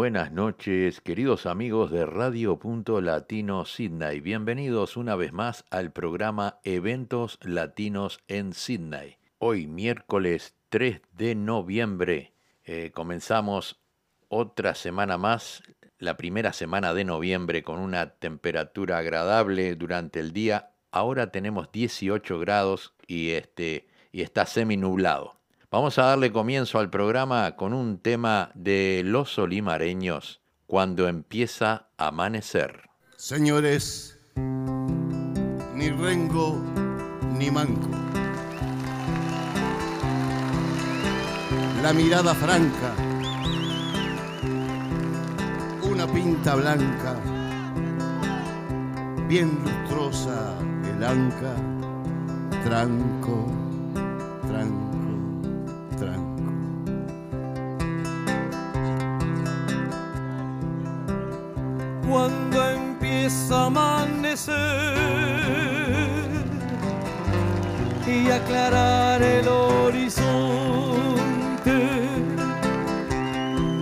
Buenas noches, queridos amigos de Radio Punto Latino Sydney. Bienvenidos una vez más al programa Eventos Latinos en Sydney. Hoy, miércoles 3 de noviembre, eh, comenzamos otra semana más, la primera semana de noviembre, con una temperatura agradable durante el día. Ahora tenemos 18 grados y, este, y está semi nublado. Vamos a darle comienzo al programa con un tema de los olimareños, cuando empieza a amanecer. Señores, ni rengo ni manco. La mirada franca, una pinta blanca, bien lustrosa el anca, tranco. Empieza a amanecer y aclarar el horizonte,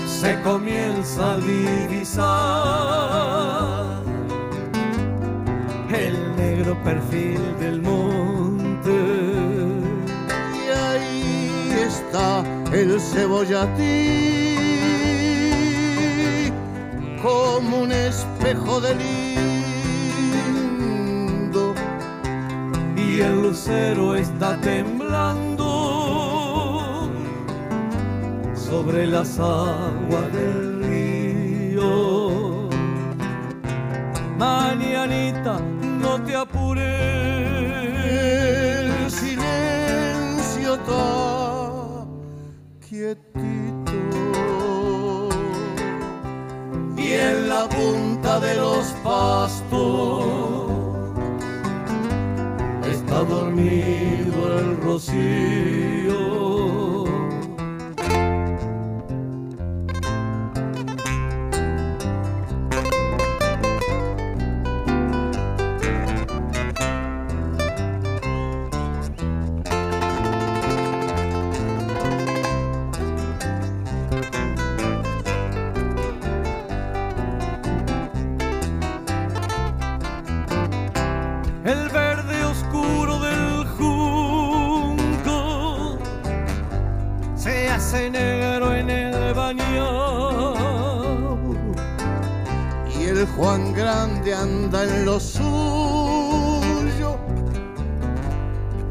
se comienza a divisar el negro perfil del monte. Y ahí está el cebollatín como un espejo de lindo. El lucero está temblando sobre las aguas del río. Mañanita, no te apures, el silencio está quietito y en la punta de los pastos dormido el rocío. Se hace negro en el baño y el Juan Grande anda en lo suyo,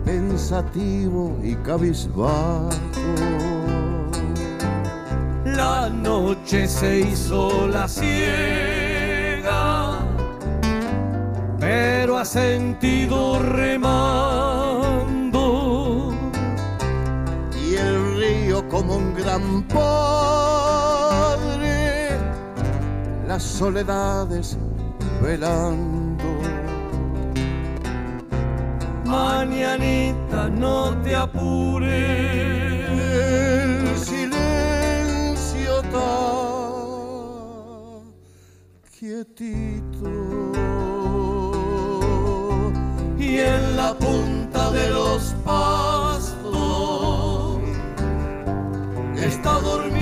pensativo y cabizbajo. La noche se hizo la ciega, pero ha sentido remando. Como un gran padre, las soledades velando. Mañanita, no te apures. El silencio está quietito. y en la punta de está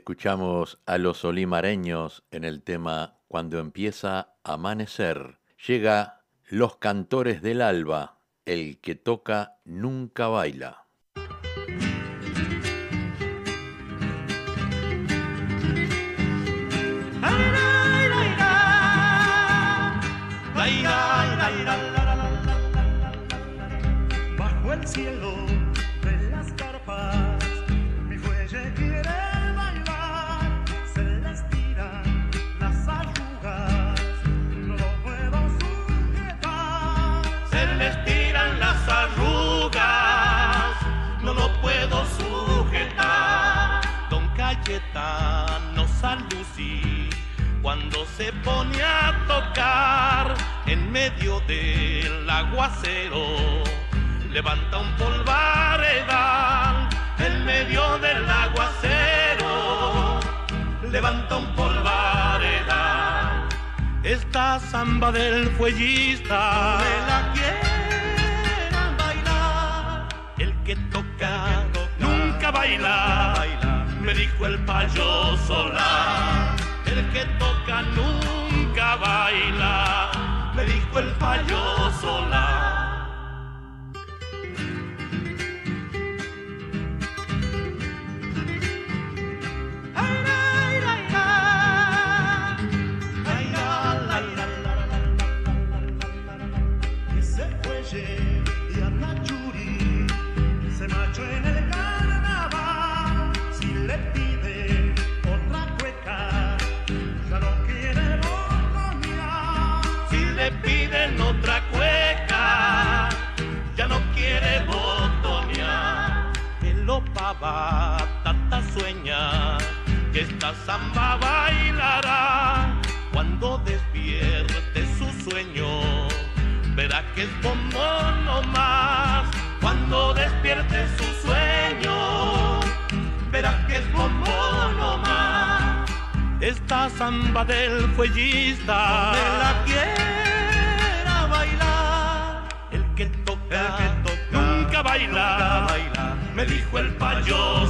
Escuchamos a los olimareños en el tema Cuando empieza a amanecer. Llega Los Cantores del Alba, el que toca nunca baila. Bajo el cielo San Lucy cuando se pone a tocar en medio del aguacero. Levanta un polvaredal en medio del aguacero. Levanta un polvaredal. Esta samba del fuellista me la quiera bailar. El que toca, nunca baila, me dijo el payo solar el que toca nunca baila, me dijo el payo sola. El opaba tata sueña que esta samba bailará. Cuando despierte su sueño verá que es bombón no más. Cuando despierte su sueño verá que es bombón no más. Esta samba del fuellista me la quiera bailar. el que toca, nunca, baila, me dijo el payo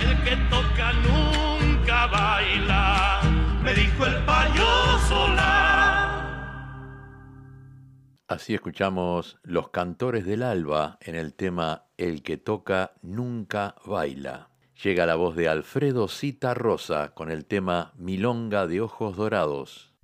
el que toca nunca baila me dijo el payo Así escuchamos Los Cantores del Alba en el tema El que toca nunca baila. Llega la voz de Alfredo Cita Rosa con el tema Milonga de Ojos Dorados.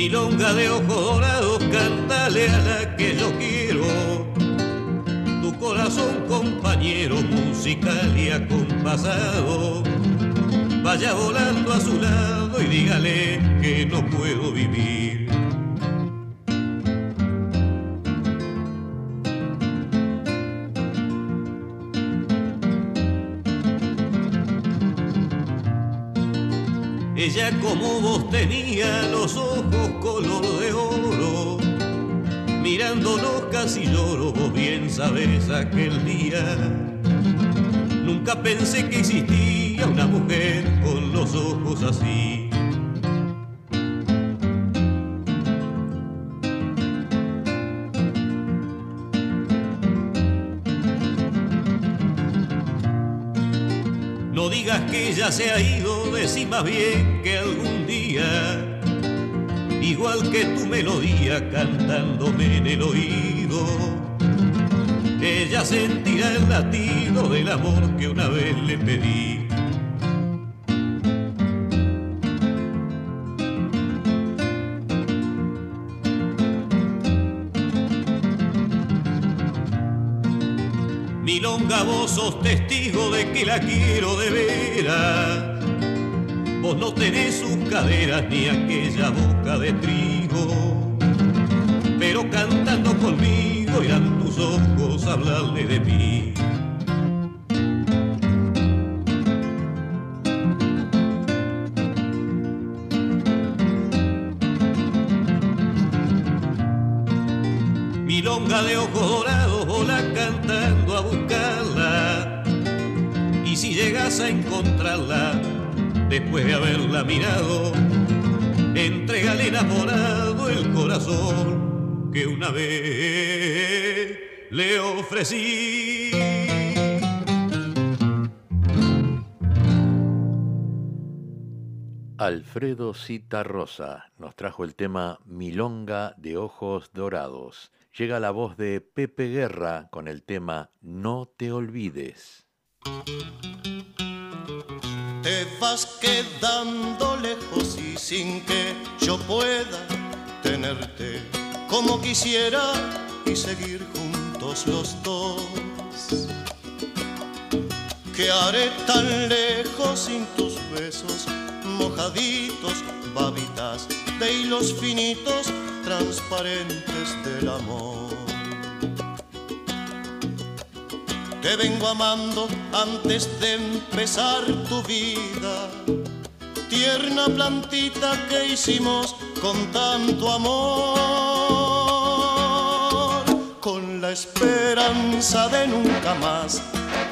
Milonga de ojos dorados, cántale a la que yo quiero. Tu corazón, compañero, musical y acompasado. Vaya volando a su lado y dígale que no puedo vivir. Ella como vos tenía los ojos color de oro, mirándonos casi lloro, vos bien sabes aquel día. Nunca pensé que existía una mujer con los ojos así. No digas que ya se ha ido, decí más bien que algún día, igual que tu melodía cantándome en el oído, ella sentirá el latido del amor que una vez le pedí. Milonga, vos sos testigo de que la quiero de veras. No tenés sus caderas ni aquella boca de trigo. Pero cantando conmigo irán tus ojos a hablarle de mí. Milonga de ojos dorados, vola cantando a buscarla. Y si llegas a encontrarla, después de haberla mirado, entrégale enamorado el corazón que una vez le ofrecí. Alfredo Cita Rosa nos trajo el tema Milonga de Ojos Dorados. Llega la voz de Pepe Guerra con el tema No te olvides. Te vas quedando lejos y sin que yo pueda tenerte como quisiera y seguir juntos los dos. ¿Qué haré tan lejos sin tus besos mojaditos babitas de hilos finitos transparentes del amor. Te vengo amando antes de empezar tu vida, tierna plantita que hicimos con tanto amor, con la esperanza de nunca más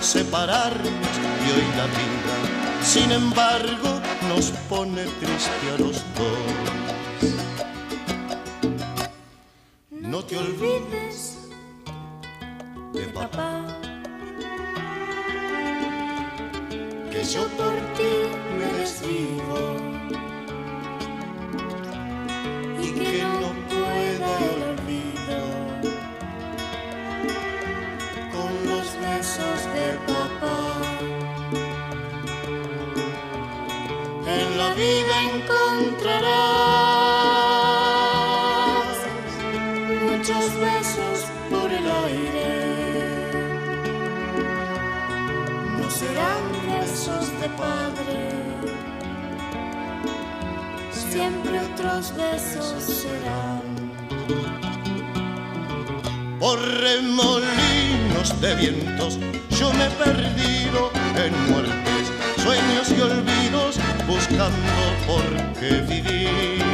separarnos y hoy la vida, sin embargo, nos pone triste a los dos. No te olvides de papá, que yo por ti me desvivo. Y que no pueda otros besos serán. Por remolinos de vientos yo me he perdido en muertes, sueños y olvidos buscando por qué vivir.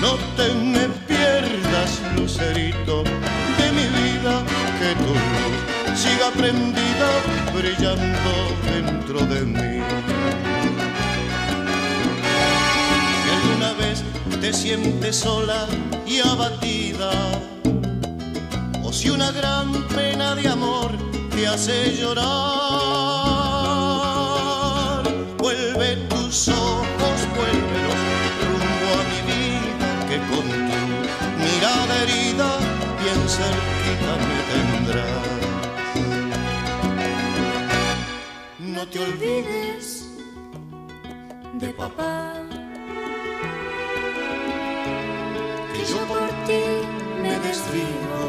No te me pierdas, lucerito de mi vida, que tu luz siga prendida, brillando te sientes sola y abatida, o si una gran pena de amor te hace llorar, vuelve tus ojos, vuélvelos rumbo a mi vida, que con tu mirada herida bien cerquita me tendrás. No te olvides de papá. Me desvivo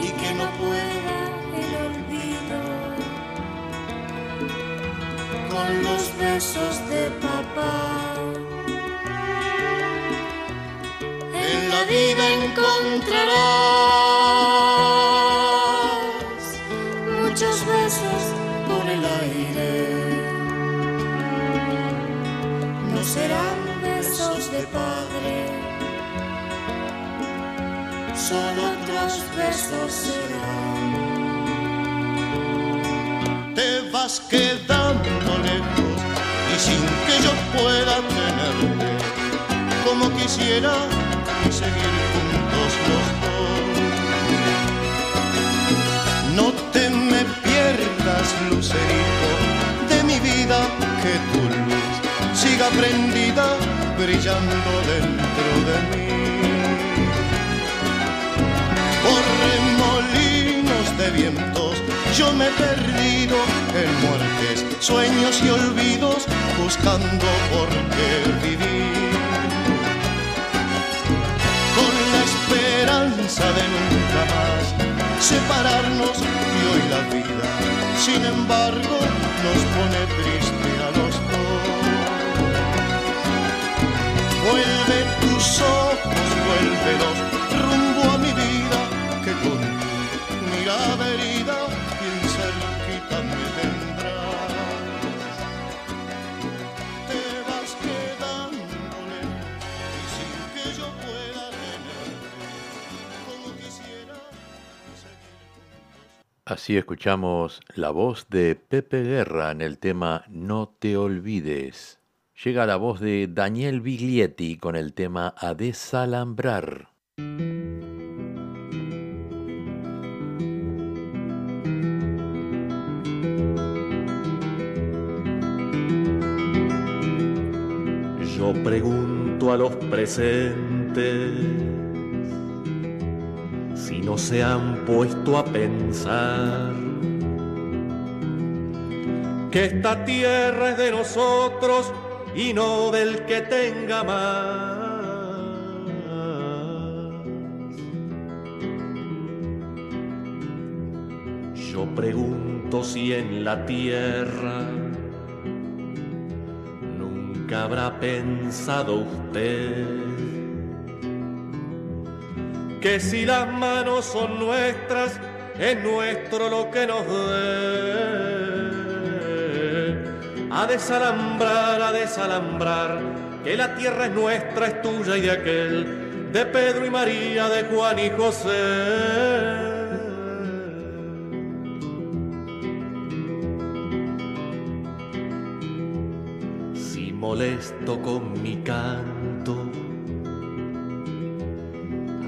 y que no pueda el olvido con los besos de papá. En la vida encontrarás Te vas quedando lejos y sin que yo pueda tenerte, como quisiera seguir juntos los dos. No te me pierdas, lucerito, de mi vida, que tu luz siga prendida, brillando dentro de mí. Yo me he perdido en muertes, sueños y olvidos, buscando por qué vivir. Con la esperanza de nunca más separarnos y hoy la vida, sin embargo, nos pone triste a los dos. Vuelve tus ojos, vuélvelos Así escuchamos la voz de Pepe Guerra en el tema No te olvides. Llega la voz de Daniel Biglietti con el tema A desalambrar. Yo pregunto a los presentes si no se han puesto a pensar que esta tierra es de nosotros y no del que tenga más. Yo pregunto si en la tierra que habrá pensado usted. Que si las manos son nuestras, es nuestro lo que nos dé. A desalambrar, a desalambrar, que la tierra es nuestra, es tuya y de aquel, de Pedro y María, de Juan y José. Molesto con mi canto,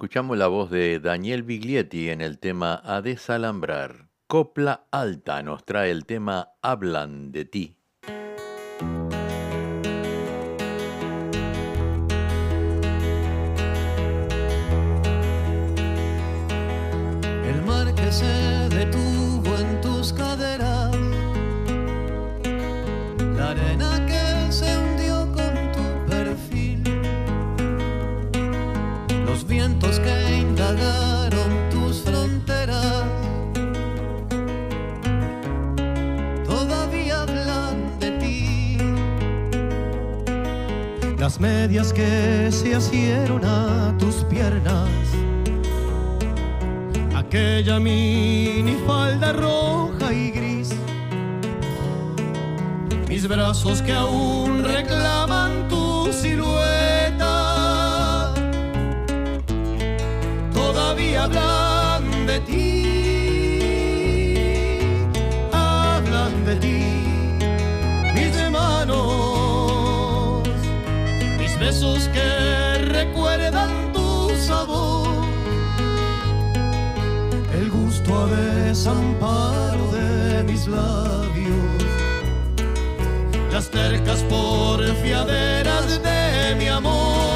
Escuchamos la voz de Daniel Biglietti en el tema A desalambrar. Copla Alta nos trae el tema Hablan de ti. Que se asieron a tus piernas aquella mini falda roja y gris. Mis brazos que aún besos que recuerdan tu sabor el gusto a desamparo de mis labios, las tercas porfiaderas de mi amor.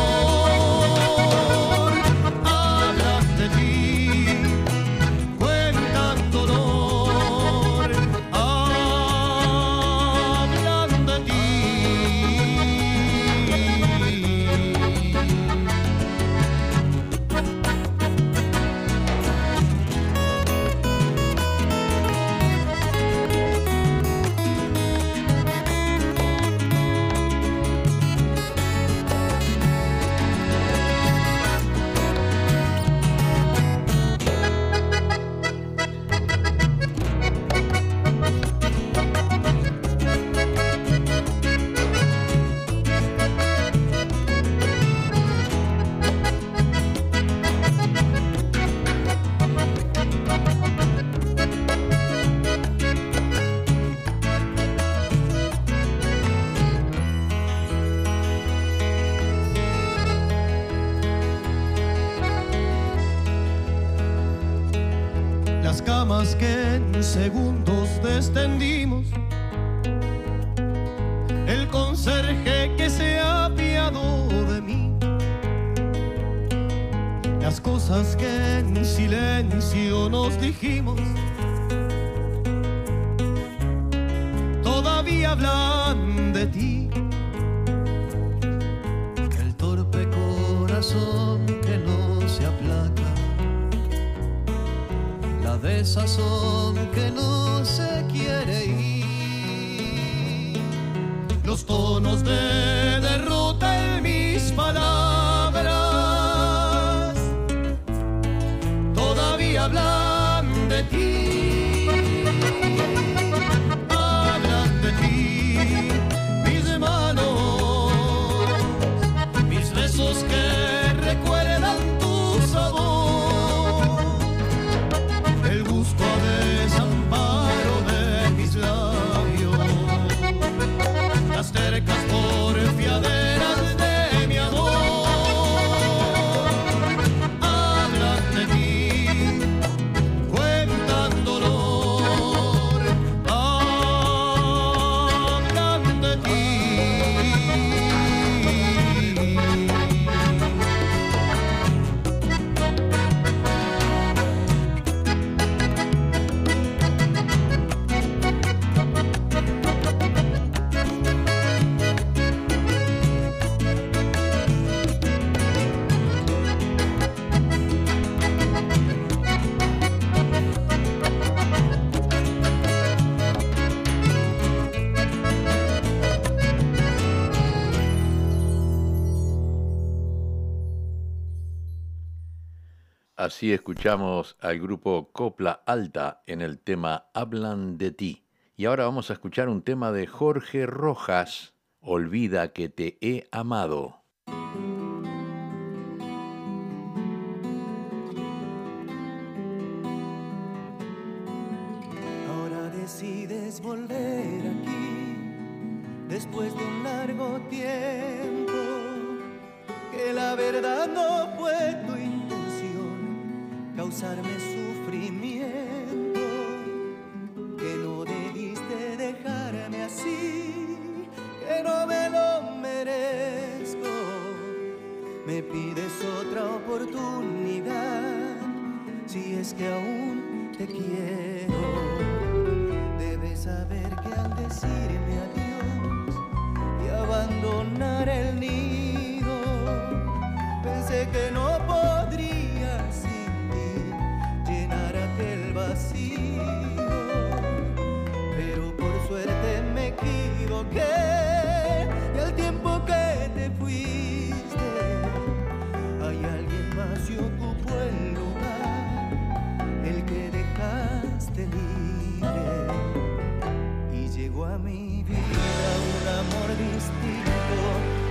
Cosas que en silencio nos dijimos, todavía hablan Así escuchamos al grupo Copla Alta en el tema Hablan de ti. Y ahora vamos a escuchar un tema de Jorge Rojas, Olvida que te he amado. Ahora decides volver aquí después de un largo tiempo. Que la verdad no fue tu causarme sufrimiento. Que no debiste dejarme así, que no me lo merezco. Me pides otra oportunidad si es que aún te quiero. Debes saber que al decirme adiós y abandonar el nido, pensé que no podría Pero por suerte me equivoqué y al tiempo que te fuiste, hay alguien más y ocupó el lugar, el que dejaste libre. Y llegó a mi vida un amor distinto,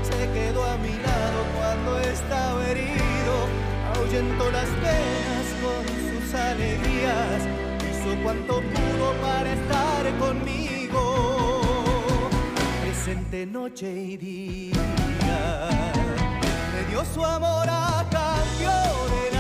se quedó a mi lado cuando estaba herido, ahuyentó las penas con sus alegrías, hizo cuanto pudo para estar conmigo, presente noche y día, me dio su amor a cambio de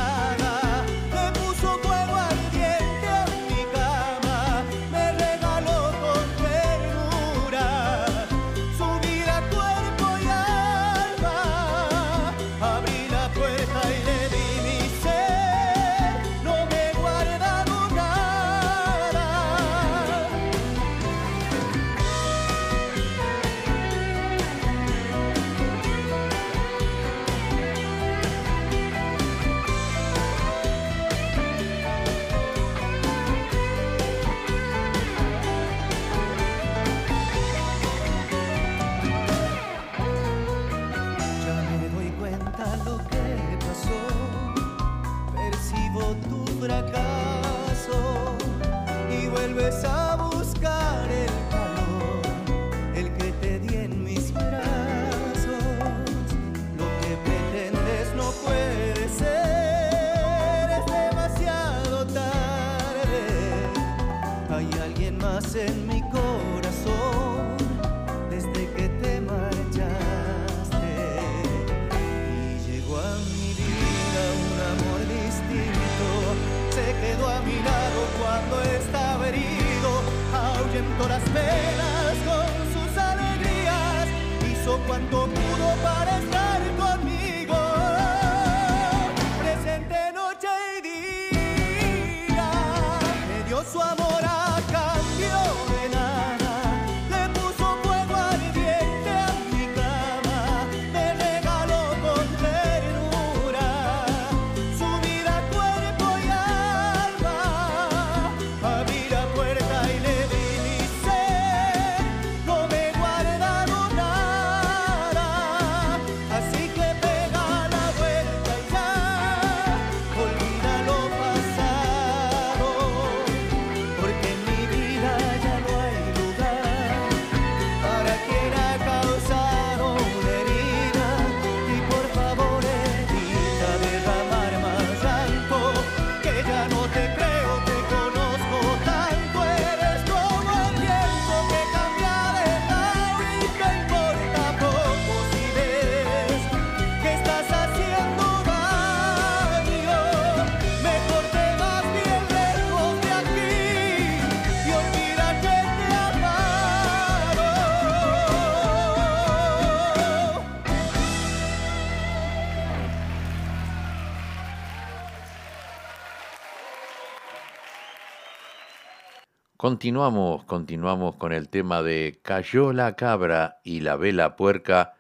Continuamos, continuamos con el tema de Cayó la cabra y la vela puerca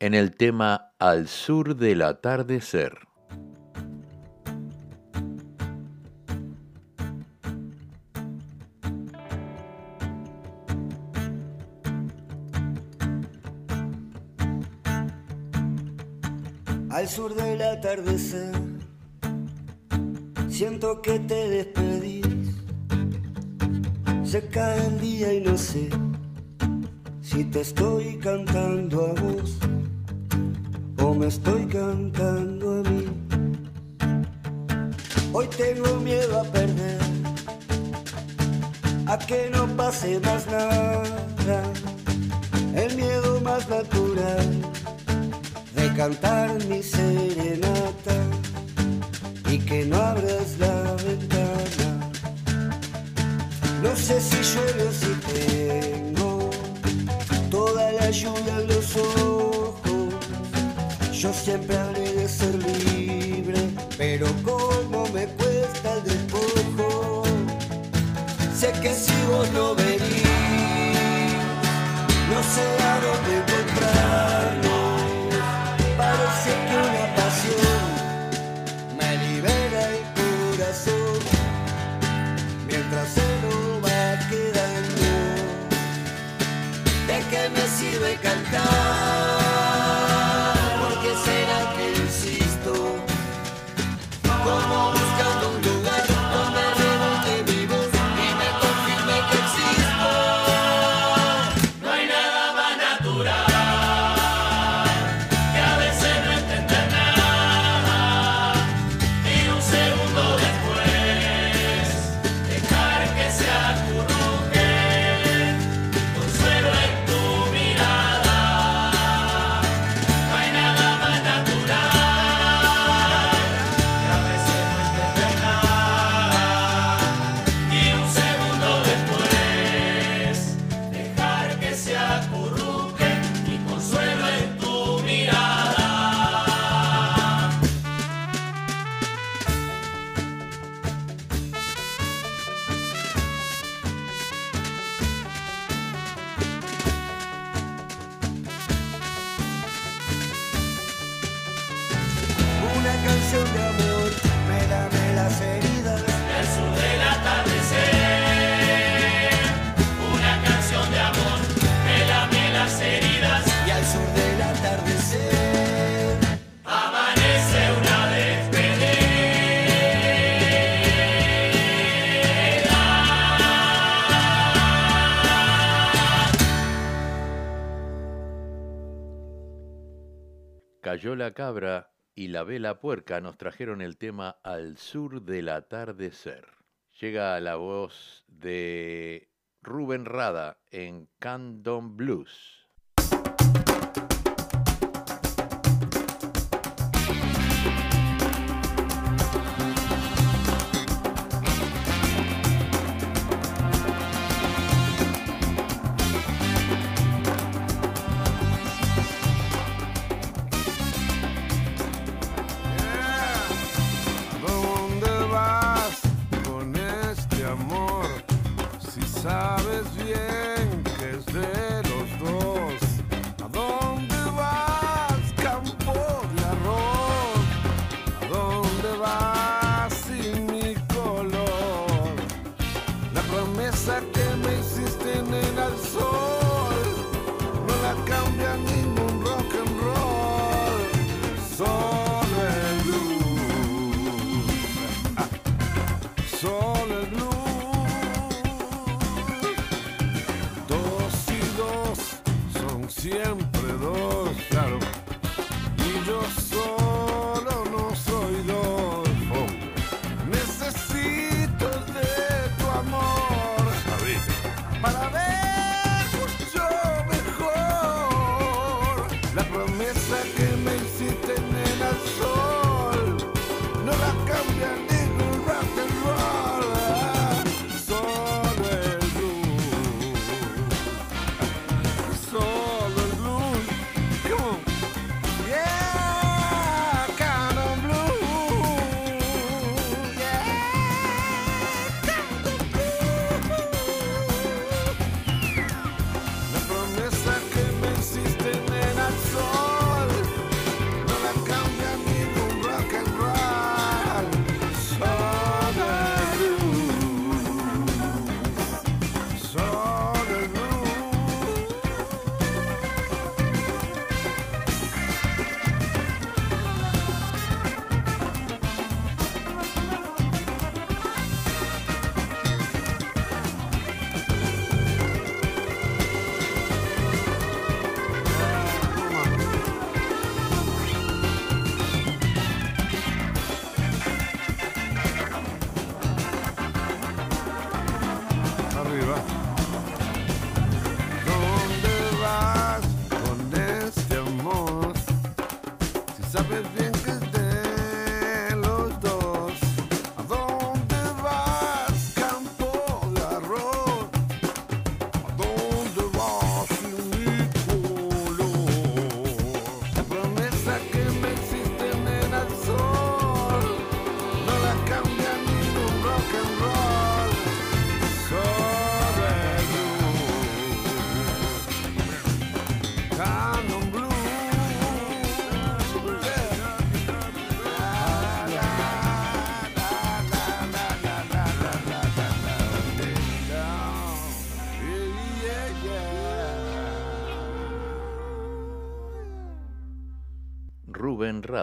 en el tema Al sur del atardecer. Al sur del atardecer, siento que te despedís. Se cae el día y no sé si te estoy cantando a vos o me estoy cantando a mí. Hoy tengo miedo a perder, a que no pase más nada, el miedo más natural de cantar mi serenata y que no abras la Yo siempre hablé de ser libre, pero como me cuesta el despojo. Sé que si vos no venís, no sé a dónde encontrarnos. Parece que una pasión me libera el corazón mientras se lo va quedando. ¿De qué me sirve cantar? Cabra y la vela puerca nos trajeron el tema Al sur del atardecer. Llega la voz de Rubén Rada en Candom Blues.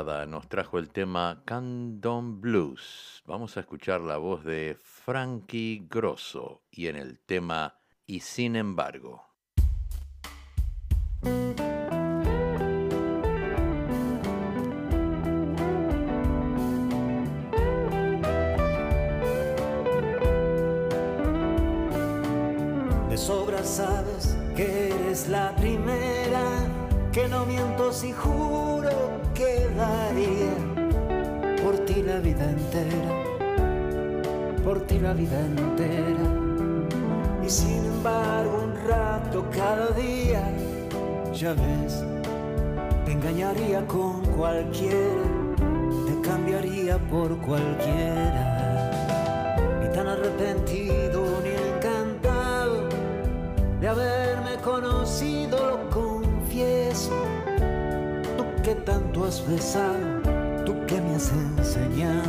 Nos trajo el tema Candom Blues. Vamos a escuchar la voz de Frankie Grosso y en el tema Y sin embargo. De sobra sabes que eres la primera, que no miento si juro que daría por ti la vida entera, por ti la vida entera. Y sin embargo un rato cada día, ya ves, te engañaría con cualquiera, te cambiaría por cualquiera. Ni tan arrepentido ni encantado de haberme conocido, tú que me has enseñado.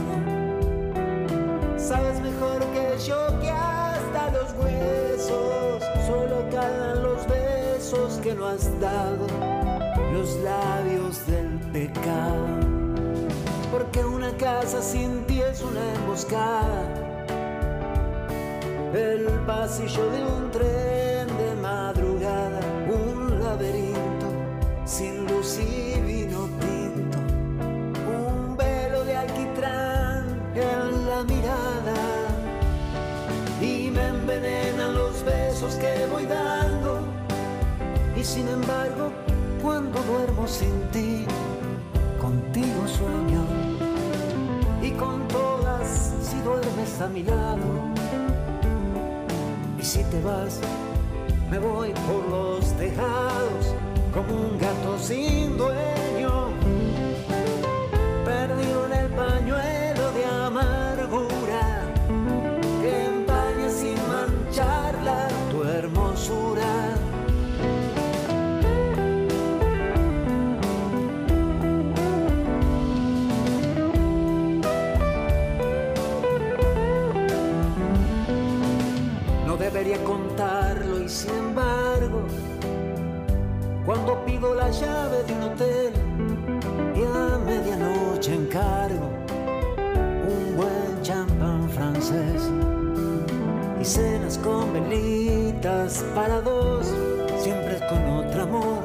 Sabes mejor que yo que hasta los huesos solo calan los besos que no has dado, los labios del pecado. Porque una casa sin ti es una emboscada el pasillo de un tren sin embargo cuando duermo sin ti, contigo sueño y con todas si duermes a mi lado. Y si te vas, me voy por los tejados como un gato sin dueño. La llave de un hotel y a medianoche encargo un buen champán francés y cenas con velitas para dos, siempre con otro amor,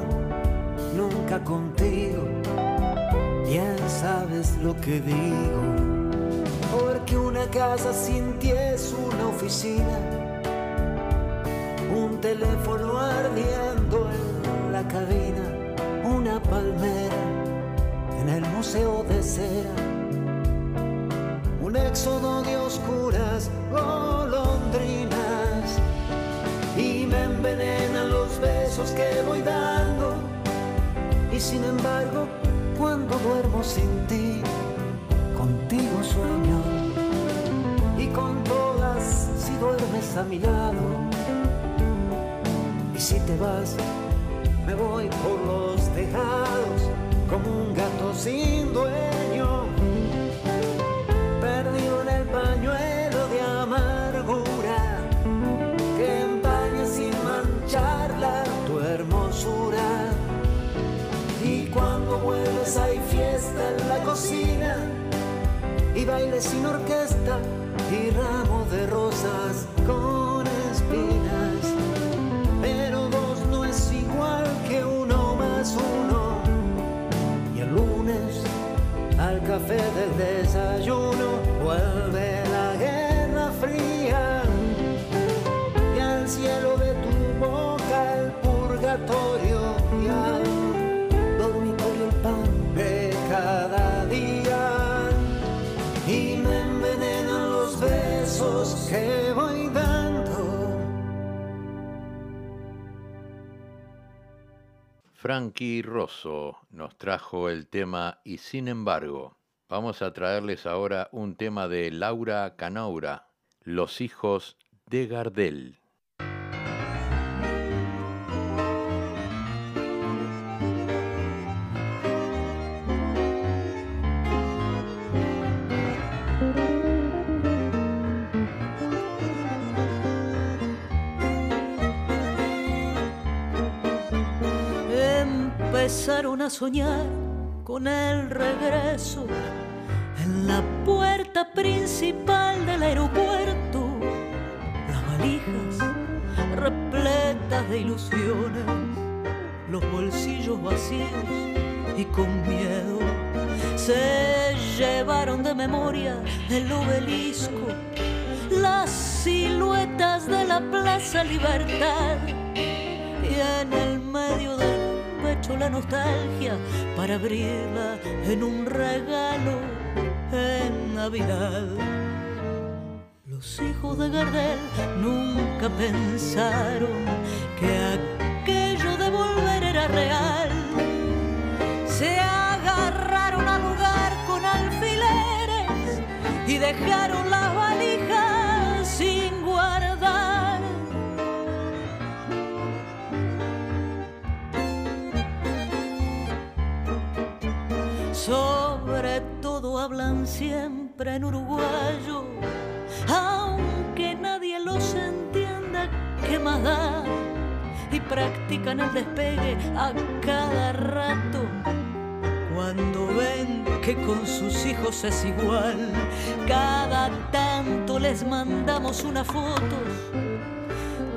nunca contigo. Bien sabes lo que digo, porque una casa sin ti es una oficina un teléfono museo de un éxodo de oscuras golondrinas y me envenenan los besos que voy dando y sin embargo cuando duermo sin ti, contigo sueño y con todas si duermes a mi lado. Y si te vas, me voy por los tejados como un gato sin dueño. Perdido en el pañuelo de amargura que empaña sin mancharla tu hermosura. Y cuando vuelves hay fiesta en la cocina y baile sin orquesta y ramo de rosas café del desayuno vuelve la guerra fría y al cielo de tu boca el purgatorio y al dormitorio el pan de cada día y me envenenan los besos que voy dando. Frankie Rosso nos trajo el tema Y sin embargo, Vamos a traerles ahora un tema de Laura Canaura, Los hijos de Gardel. Empezaron a soñar con el regreso en la puerta principal del aeropuerto. Las valijas repletas de ilusiones, los bolsillos vacíos y con miedo se llevaron de memoria el obelisco, las siluetas de la Plaza Libertad y en el medio del pecho la nostalgia para abrirla en un regalo en Navidad. Los hijos de Gardel nunca pensaron que aquello de volver era real. Se agarraron al lugar con alfileres y dejaron las hablan siempre en uruguayo, aunque nadie los entienda, ¿qué más da? Y practican el despegue a cada rato. Cuando ven que con sus hijos es igual, cada tanto les mandamos unas fotos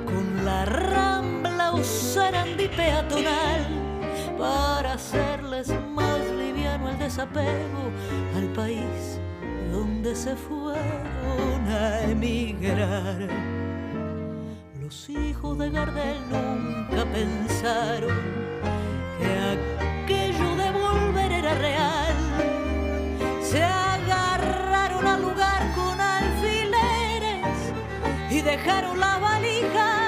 con la rambla o sarandí peatonal para hacerles más liviano el desapego al país donde se fueron a emigrar. Los hijos de Gardel nunca pensaron que aquello de volver era real. Se agarraron al lugar con alfileres y dejaron las valijas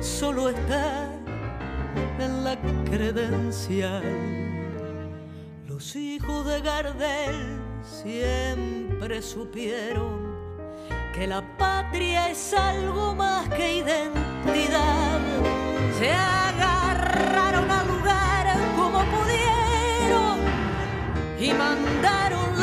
solo está en la credencial. Los hijos de Gardel siempre supieron que la patria es algo más que identidad. Se agarraron al lugar como pudieron y mandaron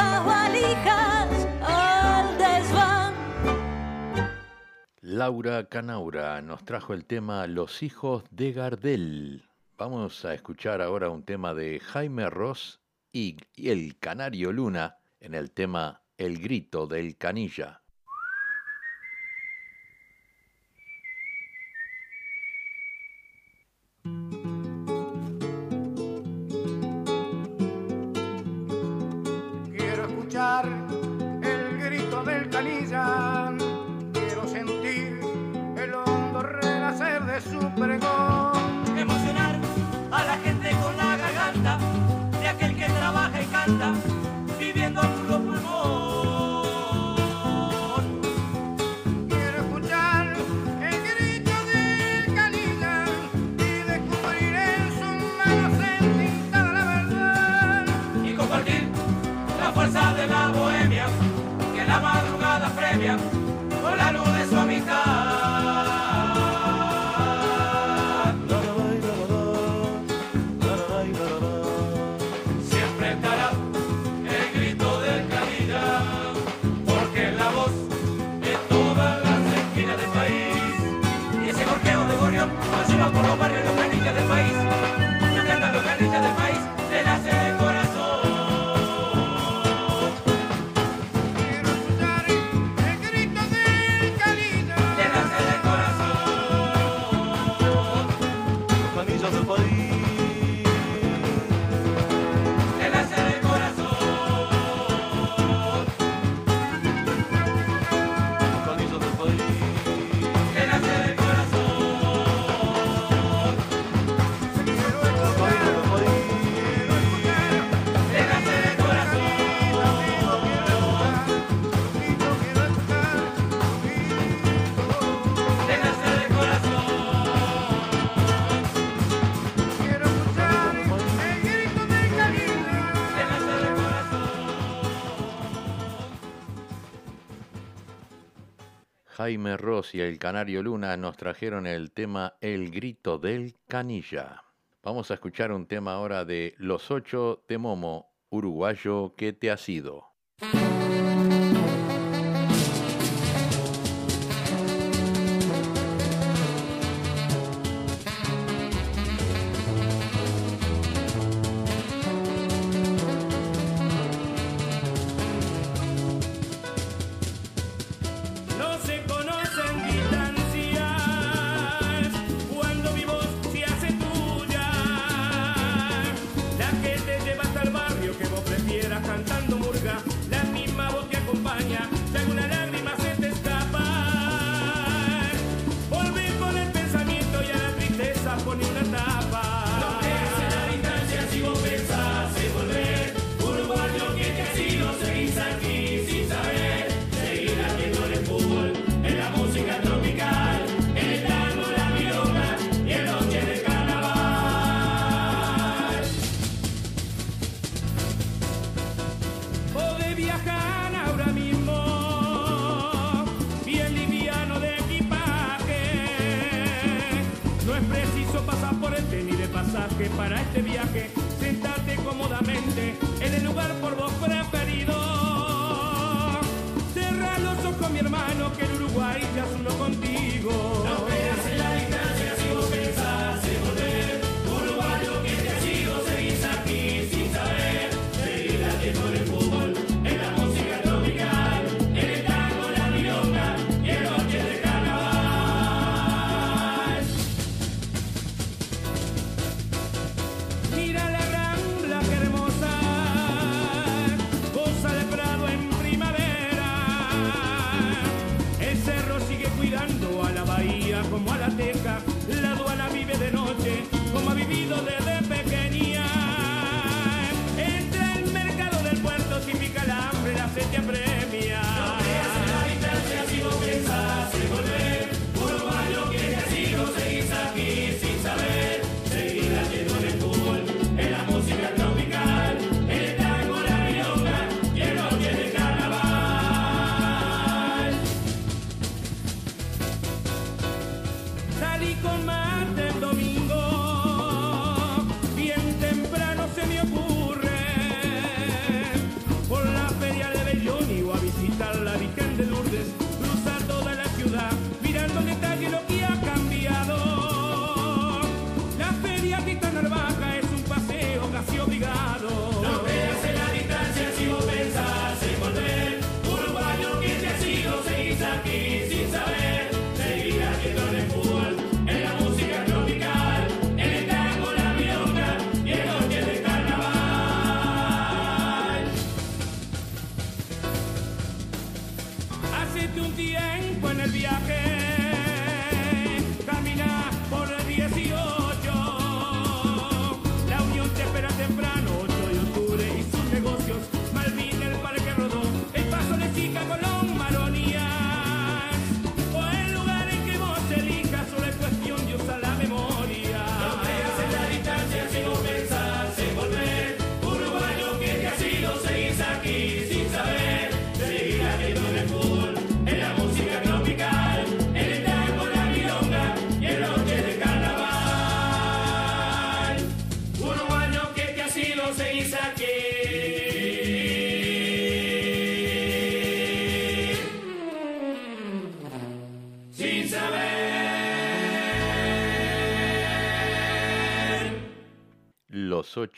Laura Canaura nos trajo el tema Los hijos de Gardel. Vamos a escuchar ahora un tema de Jaime Ross y el Canario Luna en el tema El grito del canilla. Jaime Ross y el Canario Luna nos trajeron el tema El Grito del Canilla. Vamos a escuchar un tema ahora de Los Ocho de Momo, uruguayo que te ha sido.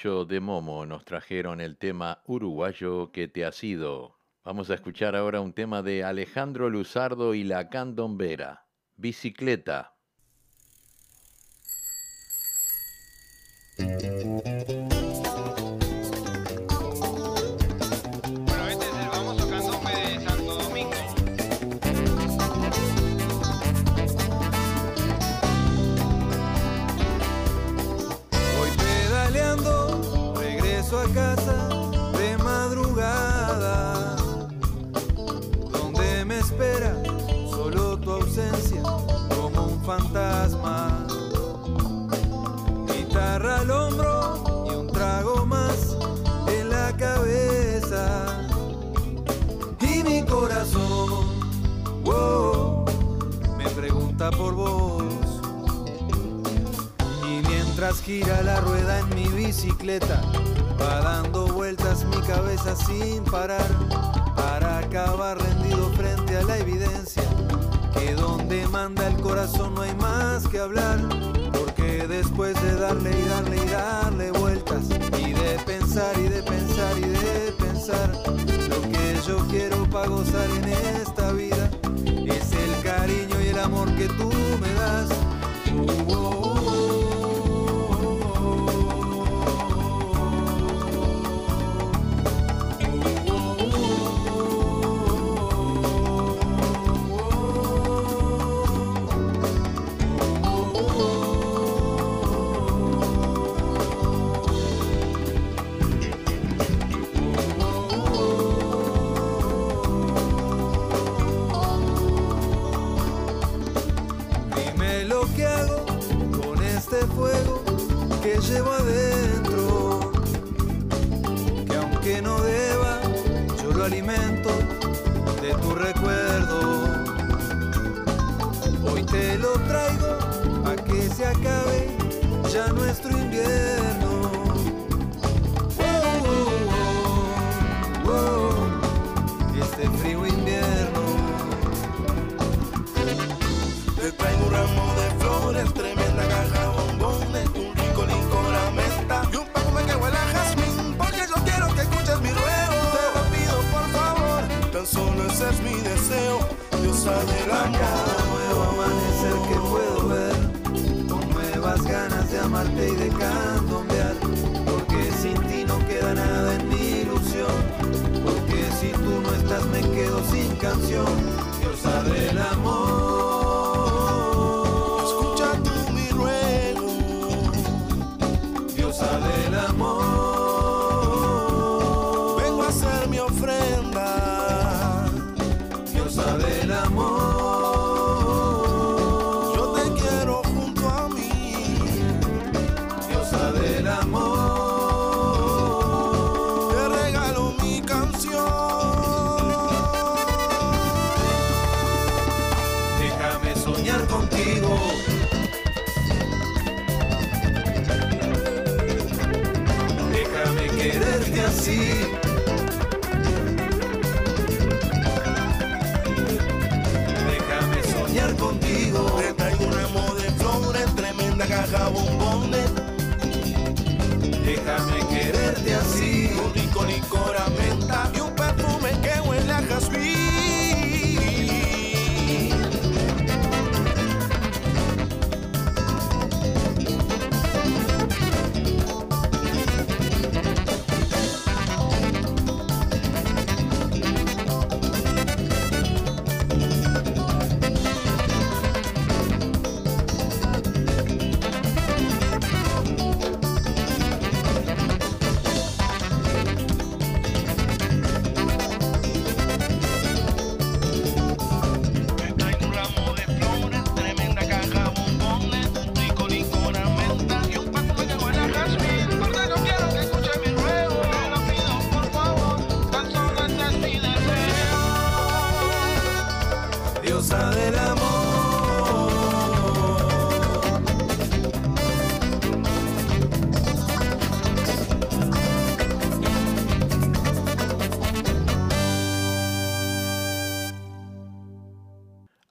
De Momo nos trajeron el tema uruguayo que te ha sido. Vamos a escuchar ahora un tema de Alejandro Luzardo y la Candombera, Bicicleta. fantasma. Guitarra al hombro y un trago más en la cabeza. Y mi corazón me pregunta por vos. Y mientras gira la rueda en mi bicicleta, va dando vueltas mi cabeza sin parar manda el corazón no hay más que hablar, porque después de darle y darle y darle vueltas, y de pensar y de pensar y de pensar, lo que yo quiero para gozar en esta vida es el cariño y el amor que tú me das. Se acabe ya nuestro invierno. Amarte y de candombear, porque sin ti no queda nada en mi ilusión, porque si tú no estás me quedo sin canción, diosa del amor.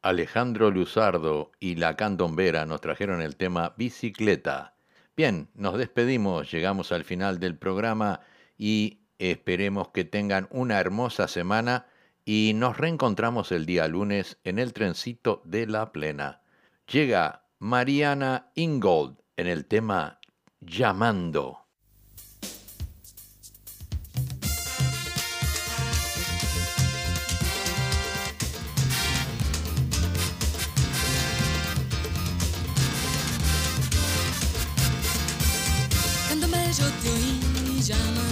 Alejandro Luzardo y la candombera nos trajeron el tema Bicicleta. Bien, nos despedimos, llegamos al final del programa y esperemos que tengan una hermosa semana y nos reencontramos el día lunes en el trencito de la plena. Llega Mariana Ingold en el tema Llamando. Candombe yo te oí llamando, Candombe